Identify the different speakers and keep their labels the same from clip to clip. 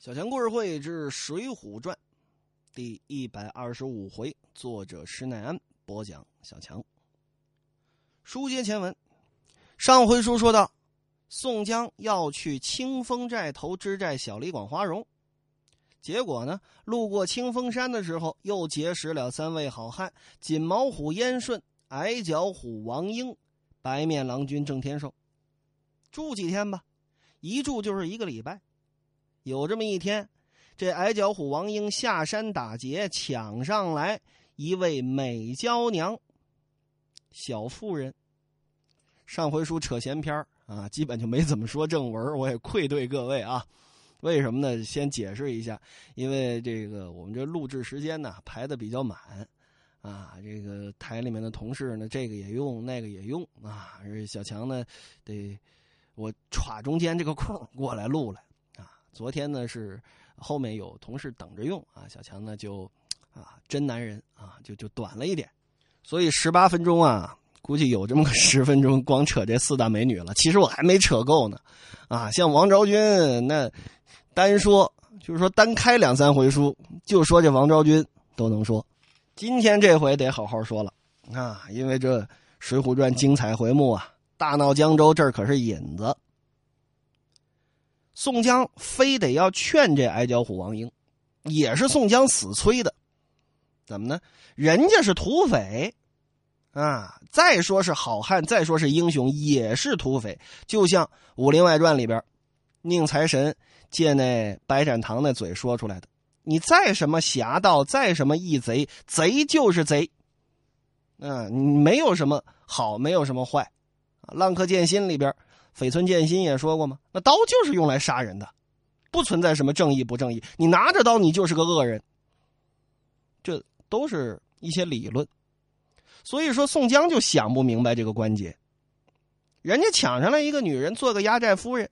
Speaker 1: 小强故事会之《水浒传》第一百二十五回，作者施耐庵播讲。小强书接前文，上回书说到，宋江要去清风寨投知寨小李广花荣，结果呢，路过清风山的时候，又结识了三位好汉：锦毛虎燕顺、矮脚虎王英、白面郎君郑天寿。住几天吧，一住就是一个礼拜。有这么一天，这矮脚虎王英下山打劫，抢上来一位美娇娘，小妇人。上回书扯闲篇啊，基本就没怎么说正文，我也愧对各位啊。为什么呢？先解释一下，因为这个我们这录制时间呢排的比较满啊，这个台里面的同事呢，这个也用，那个也用啊。小强呢，得我歘中间这个空过来录来。昨天呢是后面有同事等着用啊，小强呢就啊真男人啊就就短了一点，所以十八分钟啊估计有这么个十分钟光扯这四大美女了。其实我还没扯够呢，啊像王昭君那单说就是说单开两三回书就说这王昭君都能说，今天这回得好好说了啊，因为这《水浒传》精彩回目啊，大闹江州这儿可是引子。宋江非得要劝这矮脚虎王英，也是宋江死催的。怎么呢？人家是土匪，啊，再说是好汉，再说是英雄，也是土匪。就像《武林外传》里边，宁财神借那白展堂那嘴说出来的：“你再什么侠盗，再什么义贼，贼就是贼。嗯，你没有什么好，没有什么坏。”《浪客剑心》里边。绯村剑心也说过嘛，那刀就是用来杀人的，不存在什么正义不正义。你拿着刀，你就是个恶人。这都是一些理论，所以说宋江就想不明白这个关节。人家抢上来一个女人做个压寨夫人，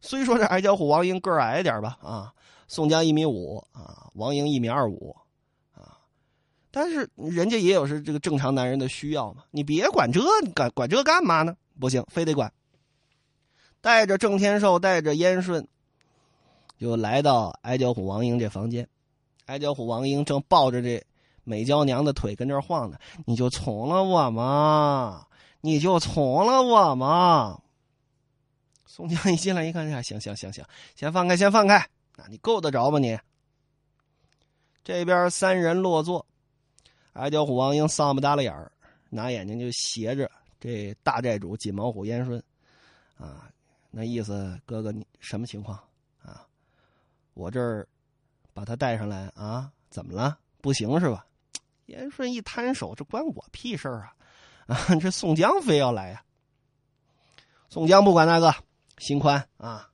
Speaker 1: 虽说这矮脚虎王英个儿矮点吧，啊，宋江一米五啊，王英一米二五啊，但是人家也有是这个正常男人的需要嘛。你别管这，管管这干嘛呢？不行，非得管。带着郑天寿，带着燕顺，就来到矮脚虎王英这房间。矮脚虎王英正抱着这美娇娘的腿跟这晃呢。你就从了我嘛，你就从了我嘛。宋江一进来一看，呀，行行行行，先放开，先放开。那你够得着吗你？这边三人落座，矮脚虎王英丧不搭了眼儿，拿眼睛就斜着这大寨主锦毛虎燕顺，啊。那意思，哥哥，你什么情况啊？我这儿把他带上来啊？怎么了？不行是吧？严顺一摊手，这关我屁事儿啊！啊，这宋江非要来呀。宋江不管那个，心宽啊，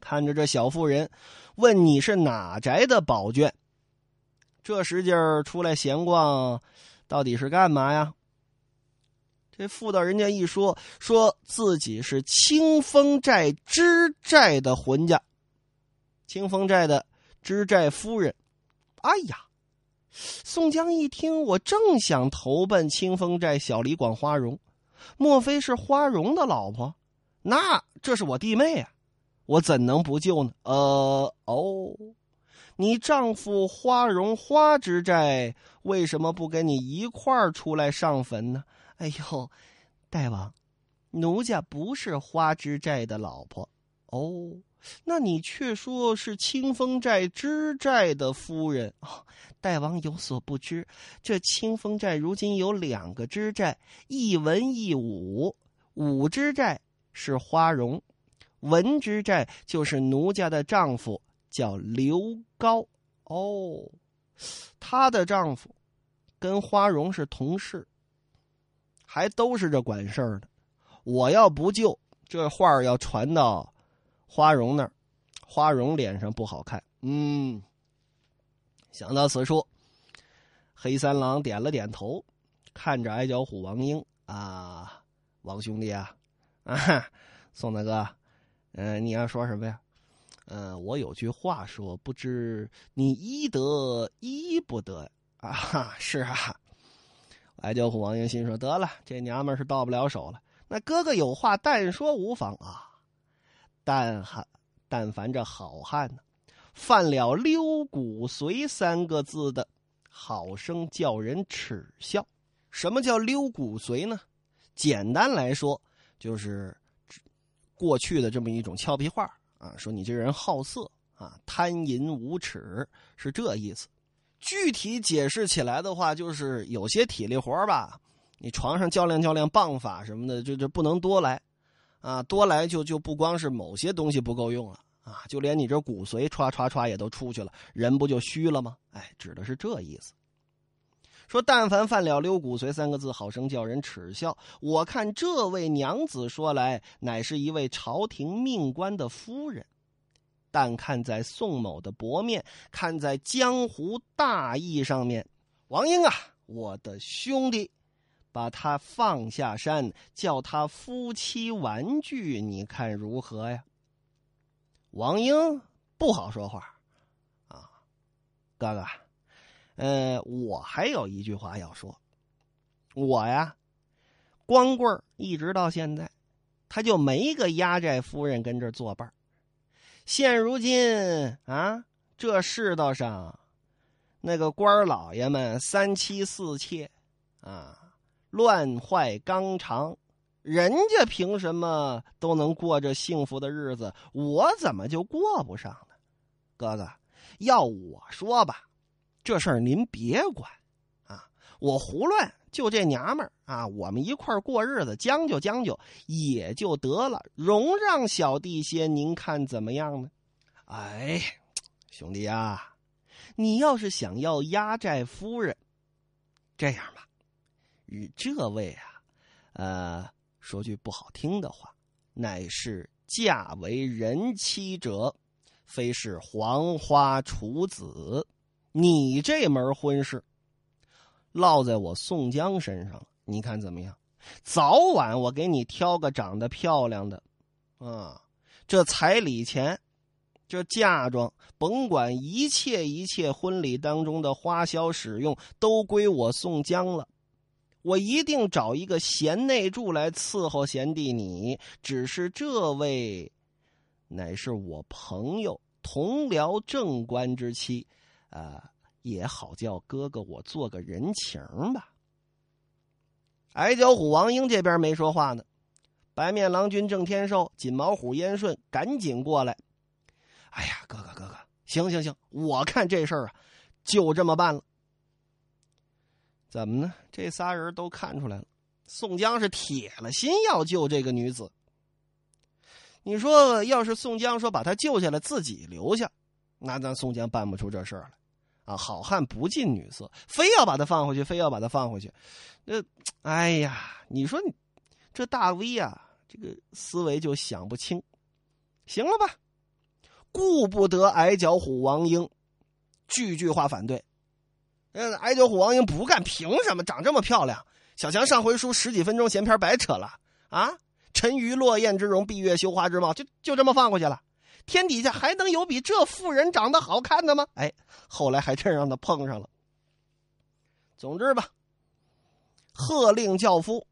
Speaker 1: 看着这小妇人，问你是哪宅的宝眷？这时劲儿出来闲逛，到底是干嘛呀？这妇道人家一说，说自己是清风寨知寨的浑家，清风寨的知寨夫人。哎呀，宋江一听，我正想投奔清风寨小李广花荣，莫非是花荣的老婆？那这是我弟妹啊，我怎能不救呢？呃，哦，你丈夫花荣花知寨为什么不跟你一块儿出来上坟呢？哎呦，大王，奴家不是花之寨的老婆哦。那你却说是清风寨知寨的夫人。大王有所不知，这清风寨如今有两个知寨，一文一武。武知寨是花荣，文知寨就是奴家的丈夫，叫刘高。哦，她的丈夫跟花荣是同事。还都是这管事儿的，我要不救，这话要传到花荣那儿，花荣脸上不好看。嗯，想到此处，黑三郎点了点头，看着矮脚虎王英啊，王兄弟啊，啊，宋大哥，嗯，你要说什么呀？嗯，我有句话说，不知你依得依不得啊？哈是啊。矮脚虎王英心说：“得了，这娘们是到不了手了。那哥哥有话但说无妨啊。但汉，但凡这好汉呢，犯了溜骨髓三个字的，好生叫人耻笑。什么叫溜骨髓呢？简单来说，就是过去的这么一种俏皮话啊，说你这人好色啊，贪淫无耻，是这意思。具体解释起来的话，就是有些体力活吧，你床上较量较量棒法什么的，就就不能多来，啊，多来就就不光是某些东西不够用了啊，就连你这骨髓歘歘歘也都出去了，人不就虚了吗？哎，指的是这意思。说但凡犯了溜骨髓三个字，好生叫人耻笑。我看这位娘子说来，乃是一位朝廷命官的夫人，但看在宋某的薄面，看在江湖大义上面，王英啊，我的兄弟，把他放下山，叫他夫妻玩具，你看如何呀？王英不好说话，啊，哥哥。呃，我还有一句话要说，我呀，光棍一直到现在，他就没个压寨夫人跟这作伴现如今啊，这世道上，那个官老爷们三妻四妾，啊，乱坏纲常，人家凭什么都能过着幸福的日子，我怎么就过不上呢？哥哥，要我说吧。这事儿您别管，啊，我胡乱，就这娘们儿啊，我们一块儿过日子，将就将就也就得了，容让小弟些，您看怎么样呢？哎，兄弟啊，你要是想要压寨夫人，这样吧，与这位啊，呃，说句不好听的话，乃是嫁为人妻者，非是黄花处子。你这门婚事落在我宋江身上了，你看怎么样？早晚我给你挑个长得漂亮的，啊，这彩礼钱，这嫁妆，甭管一切一切，婚礼当中的花销使用都归我宋江了。我一定找一个贤内助来伺候贤弟你。只是这位，乃是我朋友同僚正官之妻。啊，也好叫哥哥我做个人情吧。矮脚虎王英这边没说话呢，白面郎君郑天寿、锦毛虎燕顺赶紧过来。哎呀，哥哥哥哥，行行行，我看这事儿啊，就这么办了。怎么呢？这仨人都看出来了，宋江是铁了心要救这个女子。你说，要是宋江说把他救下来，自己留下，那咱宋江办不出这事儿来。啊，好汉不近女色，非要把他放回去，非要把他放回去。那，哎呀，你说你这大 V 啊，这个思维就想不清。行了吧，顾不得矮脚虎王英，句句话反对。嗯，矮脚虎王英不干，凭什么长这么漂亮？小强上回书十几分钟闲篇白扯了啊！沉鱼落雁之容，闭月羞花之貌，就就这么放过去了。天底下还能有比这妇人长得好看的吗？哎，后来还真让他碰上了。总之吧，喝令轿夫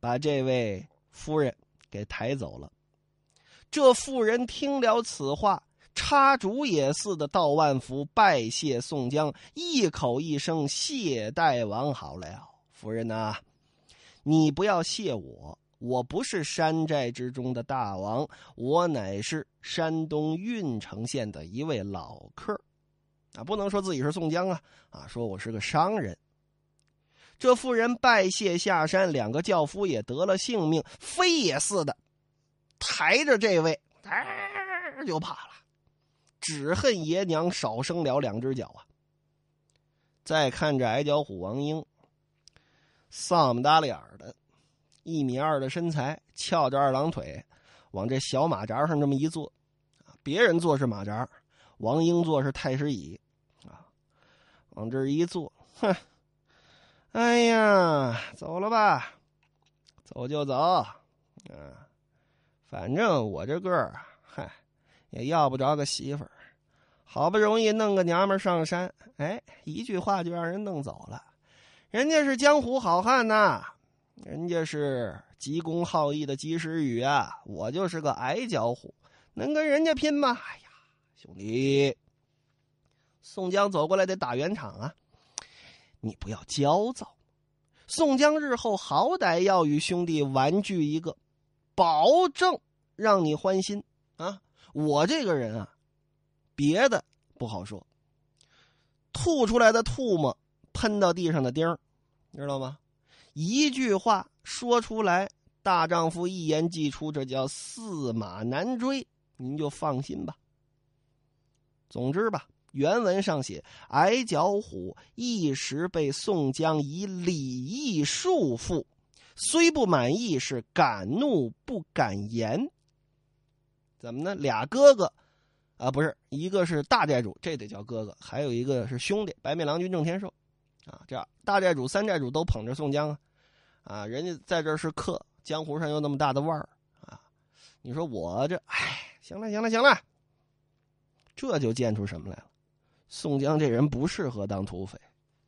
Speaker 1: 把这位夫人给抬走了。这妇人听了此话，插竹也似的道万福，拜谢宋江，一口一声谢大王好了。夫人呐，你不要谢我。我不是山寨之中的大王，我乃是山东郓城县的一位老客啊，不能说自己是宋江啊，啊，说我是个商人。这妇人拜谢下山，两个轿夫也得了性命，飞也似的，抬着这位，就跑了，只恨爷娘少生了两只脚啊！再看这矮脚虎王英，丧不搭脸的。一米二的身材，翘着二郎腿，往这小马扎上这么一坐，别人坐是马扎，王英坐是太师椅，啊，往这一坐，哼，哎呀，走了吧，走就走，啊，反正我这个儿，嗨，也要不着个媳妇儿，好不容易弄个娘们上山，哎，一句话就让人弄走了，人家是江湖好汉呐。人家是急公好义的及时雨啊，我就是个矮脚虎，能跟人家拼吗？哎呀，兄弟。”宋江走过来得打圆场啊！你不要焦躁，宋江日后好歹要与兄弟玩聚一个，保证让你欢心啊！我这个人啊，别的不好说，吐出来的唾沫喷到地上的钉儿，你知道吗？一句话说出来，大丈夫一言既出，这叫驷马难追，您就放心吧。总之吧。原文上写：“矮脚虎一时被宋江以礼义束缚，虽不满意，是敢怒不敢言。怎么呢？俩哥哥啊，不是一个是大寨主，这得叫哥哥；还有一个是兄弟，白面郎君郑天寿。啊，这样大寨主、三寨主都捧着宋江啊，啊，人家在这是客，江湖上有那么大的腕儿啊。你说我这，哎，行了，行了，行了，这就见出什么来了。”宋江这人不适合当土匪，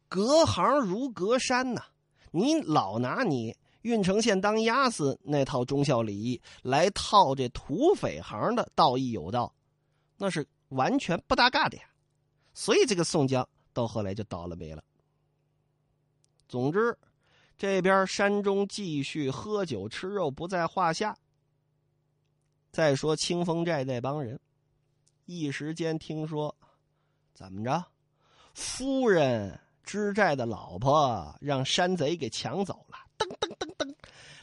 Speaker 1: 隔行如隔山呐！你老拿你郓城县当押司那套忠孝礼义来套这土匪行的道义有道，那是完全不搭嘎的呀！所以这个宋江到后来就倒了霉了。总之，这边山中继续喝酒吃肉不在话下。再说清风寨那帮人，一时间听说。怎么着？夫人知寨的老婆让山贼给抢走了。噔噔噔噔，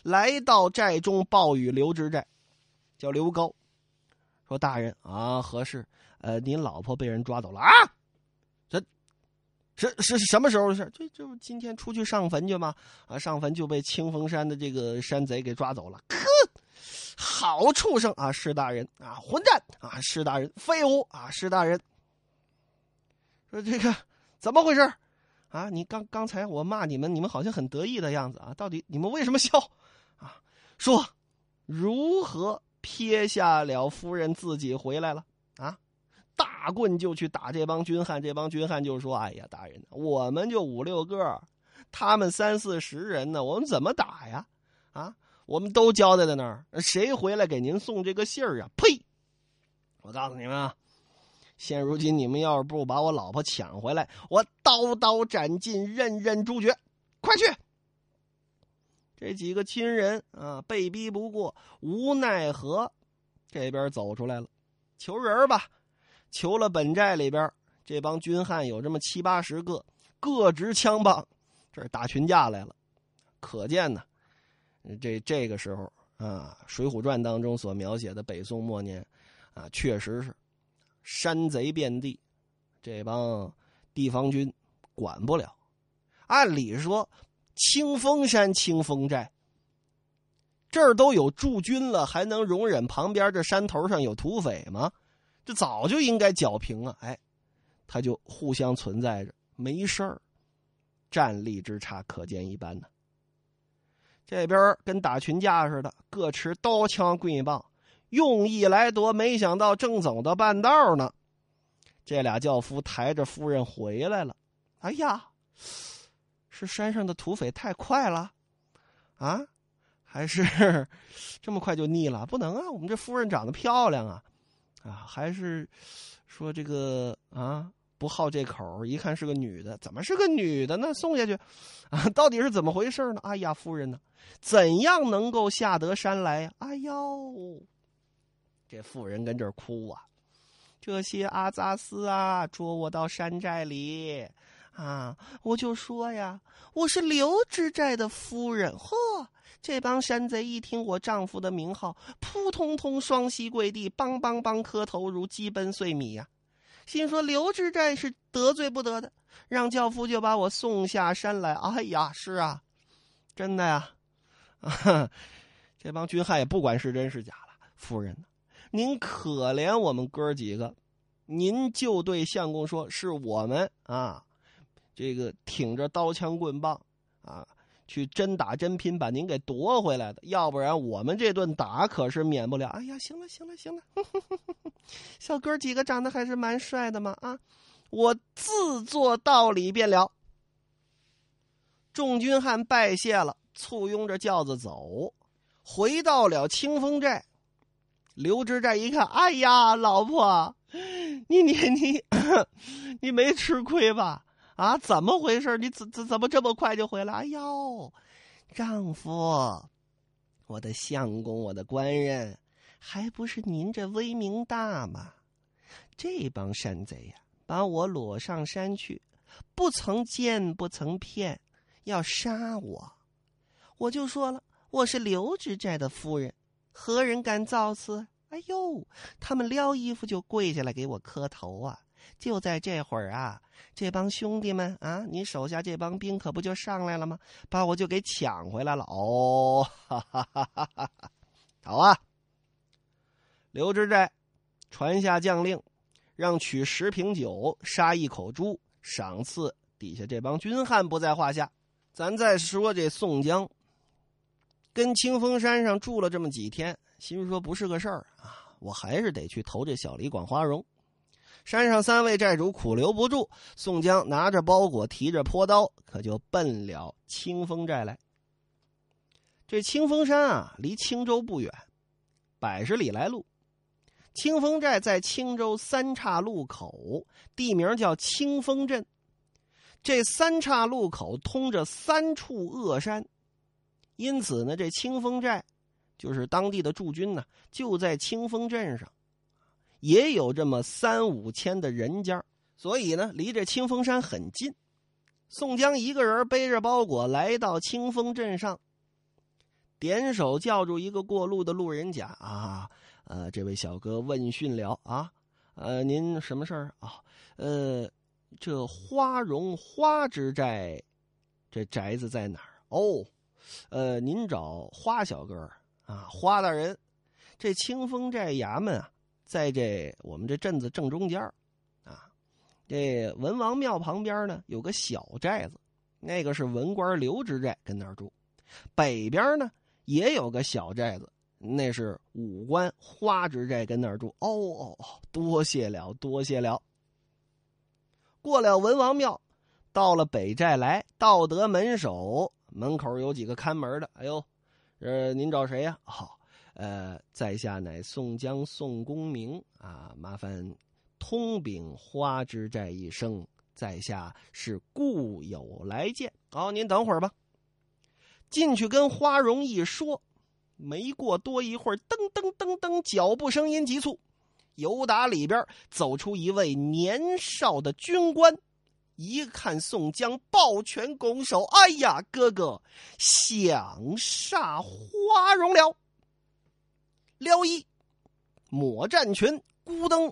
Speaker 1: 来到寨中报与刘知寨，叫刘高，说：“大人啊，何事？呃，您老婆被人抓走了啊？这，是是什么时候的事？这就今天出去上坟去吗？啊，上坟就被清风山的这个山贼给抓走了。呵，好畜生啊！施大人啊，混蛋啊！施大人，废物啊！施大人。”说这个怎么回事啊？你刚刚才我骂你们，你们好像很得意的样子啊！到底你们为什么笑？啊，说如何撇下了夫人自己回来了？打，棍就去打这帮军汉，这帮军汉就说：“哎呀，大人，我们就五六个，他们三四十人呢，我们怎么打呀？啊，我们都交代在那儿，谁回来给您送这个信儿啊？呸！我告诉你们啊！”现如今你们要是不把我老婆抢回来，我刀刀斩尽，刃刃诛绝！快去！这几个亲人啊，被逼不过，无奈何，这边走出来了，求人吧，求了本寨里边这帮军汉有这么七八十个，各执枪棒，这打群架来了。可见呢，这这个时候啊，《水浒传》当中所描写的北宋末年啊，确实是。山贼遍地，这帮地方军管不了。按理说，清风山、清风寨这儿都有驻军了，还能容忍旁边这山头上有土匪吗？这早就应该剿平啊！哎，他就互相存在着，没事儿，战力之差可见一斑呢。这边跟打群架似的，各持刀枪棍棒。用意来夺，没想到正走到半道呢，这俩轿夫抬着夫人回来了。哎呀，是山上的土匪太快了，啊，还是 这么快就腻了？不能啊，我们这夫人长得漂亮啊，啊，还是说这个啊不好这口，一看是个女的，怎么是个女的呢？送下去，啊，到底是怎么回事呢？哎呀，夫人呢，怎样能够下得山来呀？哎呦！这妇人跟这儿哭啊，这些阿扎斯啊，捉我到山寨里，啊，我就说呀，我是刘知寨的夫人。嚯，这帮山贼一听我丈夫的名号，扑通通双膝跪地，梆梆梆磕头，如鸡奔碎米呀。心说刘知寨是得罪不得的，让轿夫就把我送下山来。哎呀，是啊，真的呀，啊，这帮军汉也不管是真是假了，夫人？您可怜我们哥几个，您就对相公说：“是我们啊，这个挺着刀枪棍棒啊，去真打真拼把您给夺回来的。要不然我们这顿打可是免不了。”哎呀，行了行了行了，小哥几个长得还是蛮帅的嘛啊！我自作道理便了。众军汉拜谢了，簇拥着轿子走，回到了清风寨。刘知寨一看，哎呀，老婆，你你你，你没吃亏吧？啊，怎么回事？你怎怎怎么这么快就回来？哎呦，丈夫，我的相公，我的官人，还不是您这威名大吗？这帮山贼呀，把我裸上山去，不曾奸，不曾骗，要杀我，我就说了，我是刘知寨的夫人。何人敢造次？哎呦，他们撩衣服就跪下来给我磕头啊！就在这会儿啊，这帮兄弟们啊，你手下这帮兵可不就上来了吗？把我就给抢回来了哦！哈哈哈哈哈！好啊，刘知寨传下将令，让取十瓶酒，杀一口猪，赏赐底下这帮军汉不在话下。咱再说这宋江。跟清风山上住了这么几天，心说不是个事儿啊，我还是得去投这小李广花荣。山上三位寨主苦留不住，宋江拿着包裹，提着坡刀，可就奔了清风寨来。这清风山啊，离青州不远，百十里来路。清风寨在青州三岔路口，地名叫清风镇。这三岔路口通着三处恶山。因此呢，这清风寨就是当地的驻军呢，就在清风镇上，也有这么三五千的人家，所以呢，离这清风山很近。宋江一个人背着包裹来到清风镇上，点手叫住一个过路的路人甲啊，呃，这位小哥问讯了啊，呃，您什么事儿啊？呃，这花荣花之寨，这宅子在哪儿？哦。呃，您找花小哥啊，花大人，这清风寨衙门啊，在这我们这镇子正中间啊。这文王庙旁边呢，有个小寨子，那个是文官刘知寨跟那儿住。北边呢，也有个小寨子，那是武官花知寨跟那儿住。哦哦哦，多谢了，多谢了。过了文王庙，到了北寨来，道德门首。门口有几个看门的，哎呦，呃，您找谁呀？好，呃，在下乃宋江宋公明啊，麻烦通禀花之寨一声，在下是故友来见。好，您等会儿吧。进去跟花荣一说，没过多一会儿，噔噔噔噔，脚步声音急促，由打里边走出一位年少的军官。一看宋江抱拳拱手，哎呀，哥哥想杀花荣了。撩衣，抹战裙，孤灯，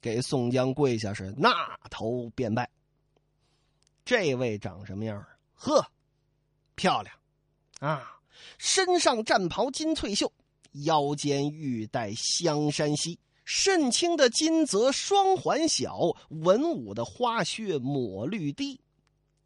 Speaker 1: 给宋江跪下是那头便拜。这位长什么样呵，漂亮啊！身上战袍金翠绣，腰间玉带香山溪。肾青的金泽双环小，文武的花靴抹绿滴。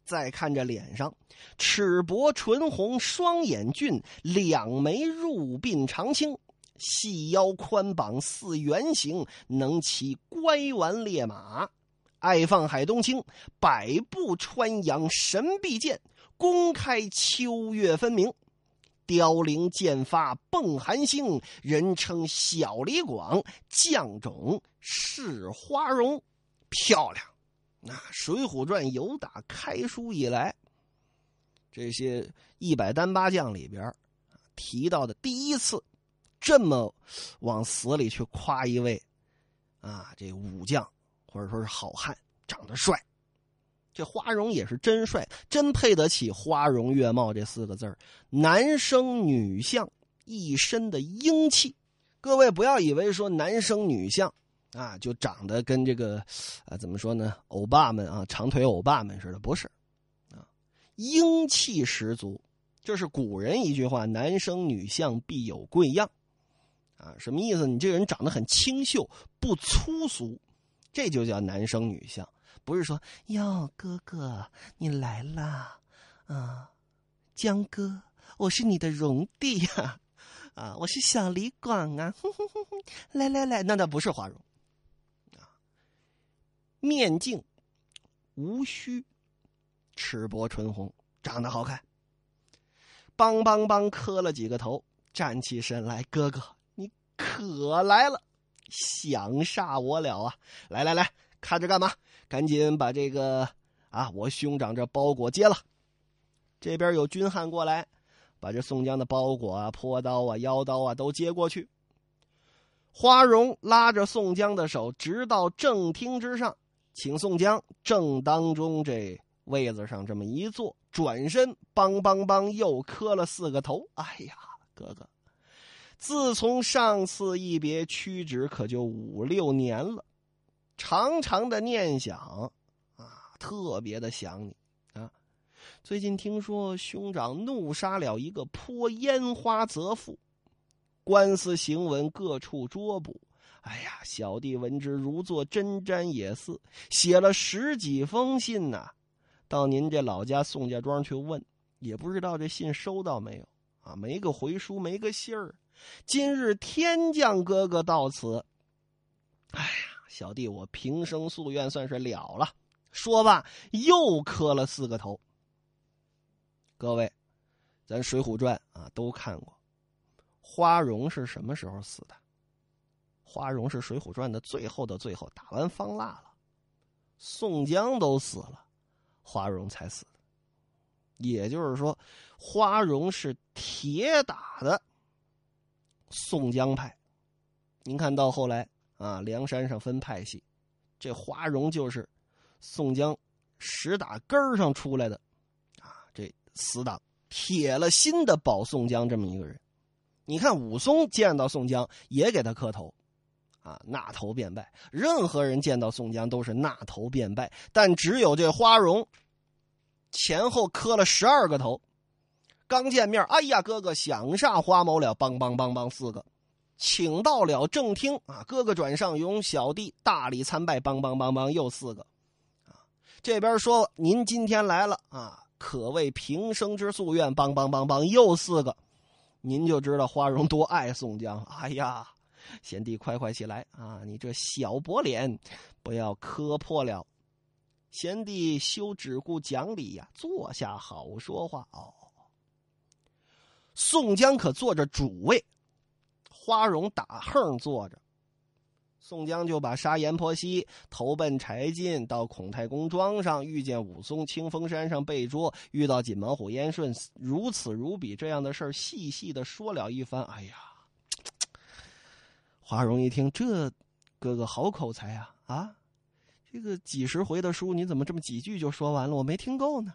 Speaker 1: 再看这脸上，齿薄唇红，双眼俊，两眉入鬓长青，细腰宽膀似圆形，能骑乖丸烈马，爱放海东青，百步穿杨神臂剑，公开秋月分明。凋零剑发蹦寒星，人称小李广，将种是花荣，漂亮。那《水浒传》由打开书以来，这些一百单八将里边提到的第一次，这么往死里去夸一位啊，这武将或者说是好汉，长得帅。这花荣也是真帅，真配得起“花容月貌”这四个字男生女相，一身的英气。各位不要以为说男生女相啊，就长得跟这个啊怎么说呢？欧巴们啊，长腿欧巴们似的，不是啊，英气十足。这是古人一句话：“男生女相，必有贵样。”啊，什么意思？你这个人长得很清秀，不粗俗，这就叫男生女相。不是说哟，哥哥你来啦，啊，江哥，我是你的荣弟呀，啊，我是小李广啊，哼哼哼，来来来，那那不是花荣，啊，面净，无须，齿薄唇红，长得好看，梆梆梆磕了几个头，站起身来，哥哥可来了，想杀我了啊！来来来，看着干嘛？赶紧把这个啊，我兄长这包裹接了。这边有军汉过来，把这宋江的包裹啊、坡刀啊、腰刀啊都接过去。花荣拉着宋江的手，直到正厅之上，请宋江正当中这位子上这么一坐，转身梆梆梆又磕了四个头。哎呀，哥哥！自从上次一别，屈指可就五六年了，长长的念想，啊，特别的想你啊。最近听说兄长怒杀了一个泼烟花贼妇，官司行文各处捉捕。哎呀，小弟闻之如坐针毡也似，写了十几封信呐，到您这老家宋家庄去问，也不知道这信收到没有啊？没个回书，没个信儿。今日天降哥哥到此，哎呀，小弟我平生夙愿算是了了。说罢，又磕了四个头。各位，咱《水浒传》啊都看过，花荣是什么时候死的？花荣是《水浒传》的最后的最后，打完方腊了，宋江都死了，花荣才死的。也就是说，花荣是铁打的。宋江派，您看到后来啊，梁山上分派系，这花荣就是宋江实打根儿上出来的啊，这死党铁了心的保宋江这么一个人。你看武松见到宋江也给他磕头，啊，纳头便拜。任何人见到宋江都是纳头便拜，但只有这花荣前后磕了十二个头。刚见面，哎呀，哥哥想煞花某了，梆梆梆梆四个，请到了正厅啊，哥哥转上容小弟大礼参拜，梆梆梆梆又四个，啊，这边说您今天来了啊，可谓平生之夙愿，梆梆梆梆又四个，您就知道花荣多爱宋江。哎呀，贤弟快快起来啊，你这小薄脸不要磕破了，贤弟休只顾讲理呀，坐下好说话哦。宋江可坐着主位，花荣打横坐着。宋江就把杀阎婆惜，投奔柴进，到孔太公庄上遇见武松，清风山上被捉，遇到锦毛虎燕顺，如此如彼这样的事儿，细细的说了一番。哎呀，花荣一听，这哥哥好口才啊！啊，这个几十回的书，你怎么这么几句就说完了？我没听够呢。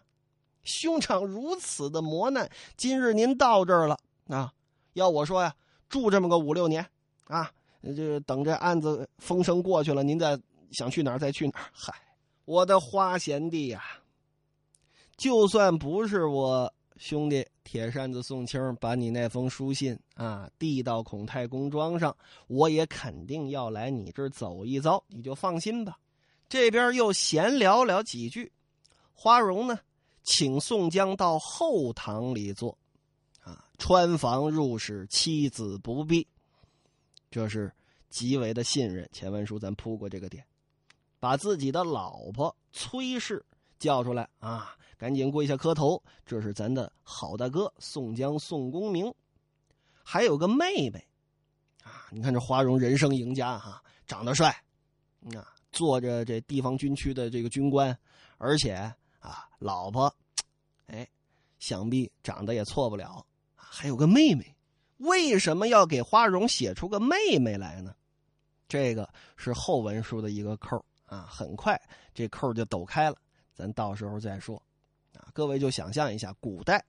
Speaker 1: 兄长如此的磨难，今日您到这儿了啊！要我说呀，住这么个五六年啊，就等这案子风声过去了，您再想去哪儿再去哪儿。嗨，我的花贤弟呀，就算不是我兄弟铁扇子宋清把你那封书信啊递到孔太公庄上，我也肯定要来你这儿走一遭，你就放心吧。这边又闲聊了几句，花荣呢？请宋江到后堂里坐，啊，穿房入室，妻子不避，这是极为的信任。前文书咱铺过这个点，把自己的老婆崔氏叫出来啊，赶紧跪下磕头。这是咱的好大哥宋江宋公明，还有个妹妹，啊，你看这花荣人生赢家哈，长得帅，啊，做着这地方军区的这个军官，而且。老婆，哎，想必长得也错不了。还有个妹妹，为什么要给花荣写出个妹妹来呢？这个是后文书的一个扣啊。很快这扣就抖开了，咱到时候再说。啊，各位就想象一下，古代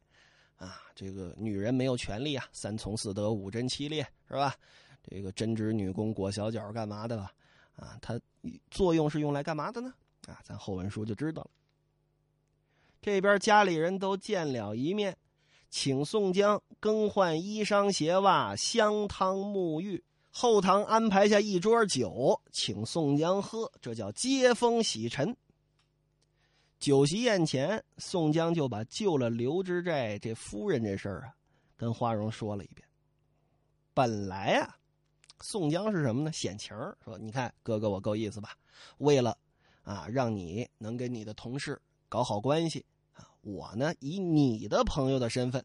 Speaker 1: 啊，这个女人没有权利啊，三从四德，五贞七烈，是吧？这个针织女工裹小脚干嘛的吧？啊，它作用是用来干嘛的呢？啊，咱后文书就知道了。这边家里人都见了一面，请宋江更换衣裳鞋袜，香汤沐浴。后堂安排下一桌酒，请宋江喝，这叫接风洗尘。酒席宴前，宋江就把救了刘知寨这夫人这事儿啊，跟花荣说了一遍。本来啊，宋江是什么呢？显情说：“你看哥哥我够意思吧？为了啊，让你能跟你的同事搞好关系。”我呢，以你的朋友的身份，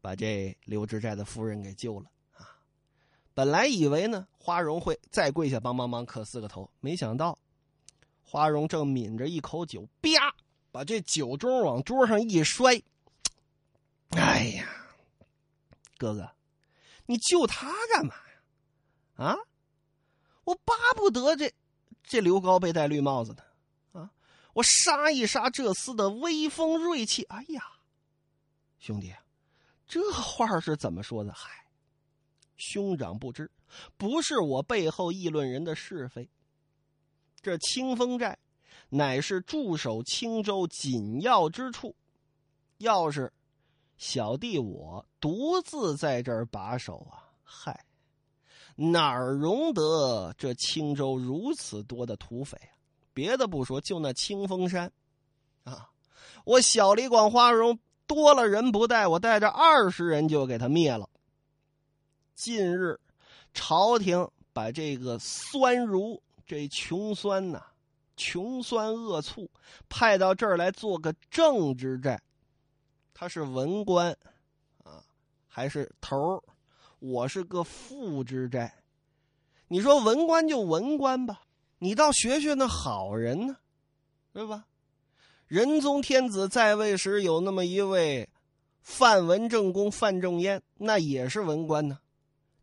Speaker 1: 把这刘知寨的夫人给救了啊！本来以为呢，花荣会再跪下帮帮忙磕四个头，没想到，花荣正抿着一口酒，啪，把这酒盅往桌上一摔。哎呀，哥哥，你救他干嘛呀？啊，我巴不得这这刘高被戴绿帽子呢。我杀一杀这厮的威风锐气。哎呀，兄弟，这话是怎么说的？嗨。兄长不知，不是我背后议论人的是非。这清风寨乃是驻守青州紧要之处，要是小弟我独自在这儿把守啊，嗨，哪儿容得这青州如此多的土匪啊？别的不说，就那清风山，啊，我小李广花荣多了人不带，我带着二十人就给他灭了。近日，朝廷把这个酸儒这穷酸呐，穷酸恶醋派到这儿来做个正之寨。他是文官，啊，还是头我是个副之寨。你说文官就文官吧，你倒学学那好人呢，对吧？仁宗天子在位时有那么一位范文正公范仲淹，那也是文官呢。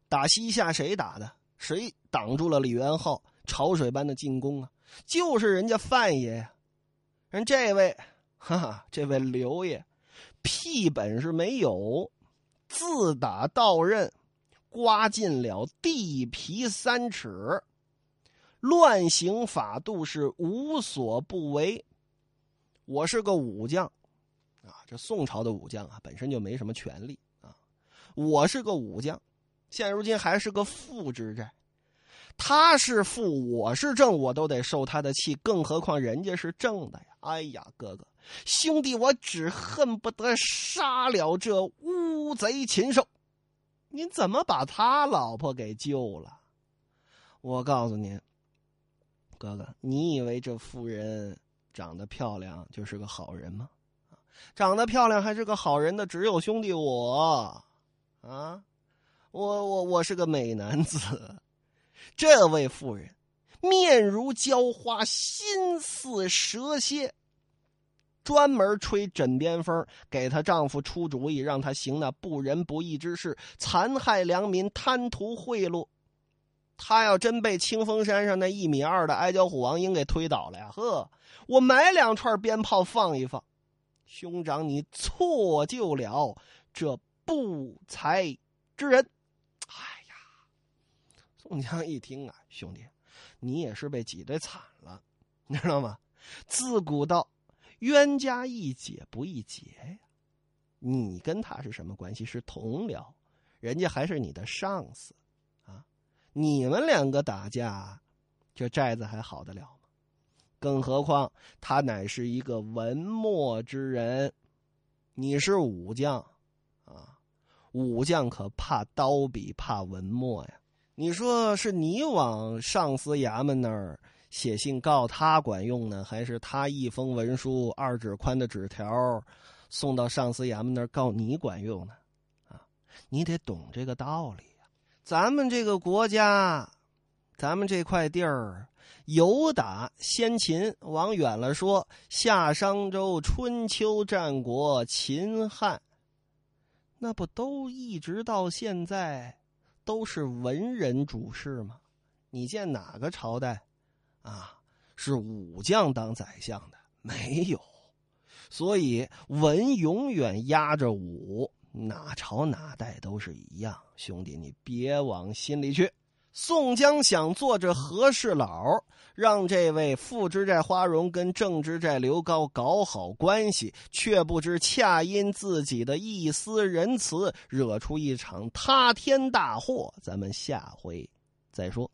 Speaker 1: 打西夏谁打的？谁挡住了李元昊潮水般的进攻啊？就是人家范爷呀！人这位，哈哈，这位刘爷，屁本事没有，自打到任，刮尽了地皮三尺，乱行法度是无所不为。我是个武将，啊，这宋朝的武将啊，本身就没什么权利啊。我是个武将。现如今还是个副之寨，他是副，我是正，我都得受他的气，更何况人家是正的呀！哎呀，哥哥，兄弟，我只恨不得杀了这乌贼禽兽！您怎么把他老婆给救了？我告诉您，哥哥，你以为这妇人长得漂亮就是个好人吗？长得漂亮还是个好人的只有兄弟我，啊！我我我是个美男子，这位妇人面如娇花，心似蛇蝎，专门吹枕边风，给她丈夫出主意，让他行那不仁不义之事，残害良民，贪图贿赂。他要真被清风山上那一米二的矮脚虎王英给推倒了呀，呵，我买两串鞭炮放一放。兄长，你错救了这不才之人。哎呀宋江一听啊，兄弟，你也是被挤兑惨了，你知道吗？自古道冤家宜解不宜结呀。你跟他是什么关系？是同僚，人家还是你的上司。你们两个打架，这寨子还好得了吗？更何况他乃是一个文墨之人，你是武将啊，武将可怕刀笔，怕文墨呀。你说是你往上司衙门那儿写信告他管用呢，还是他一封文书二指宽的纸条送到上司衙门那儿告你管用呢？啊，你得懂这个道理。咱们这个国家，咱们这块地儿，有打先秦，往远了说，夏商周、春秋战国、秦汉，那不都一直到现在？都是文人主事吗？你见哪个朝代，啊，是武将当宰相的？没有，所以文永远压着武，哪朝哪代都是一样。兄弟，你别往心里去。宋江想做这和事佬，让这位副知寨花荣跟正知寨刘高搞好关系，却不知恰因自己的一丝仁慈，惹出一场塌天大祸。咱们下回再说。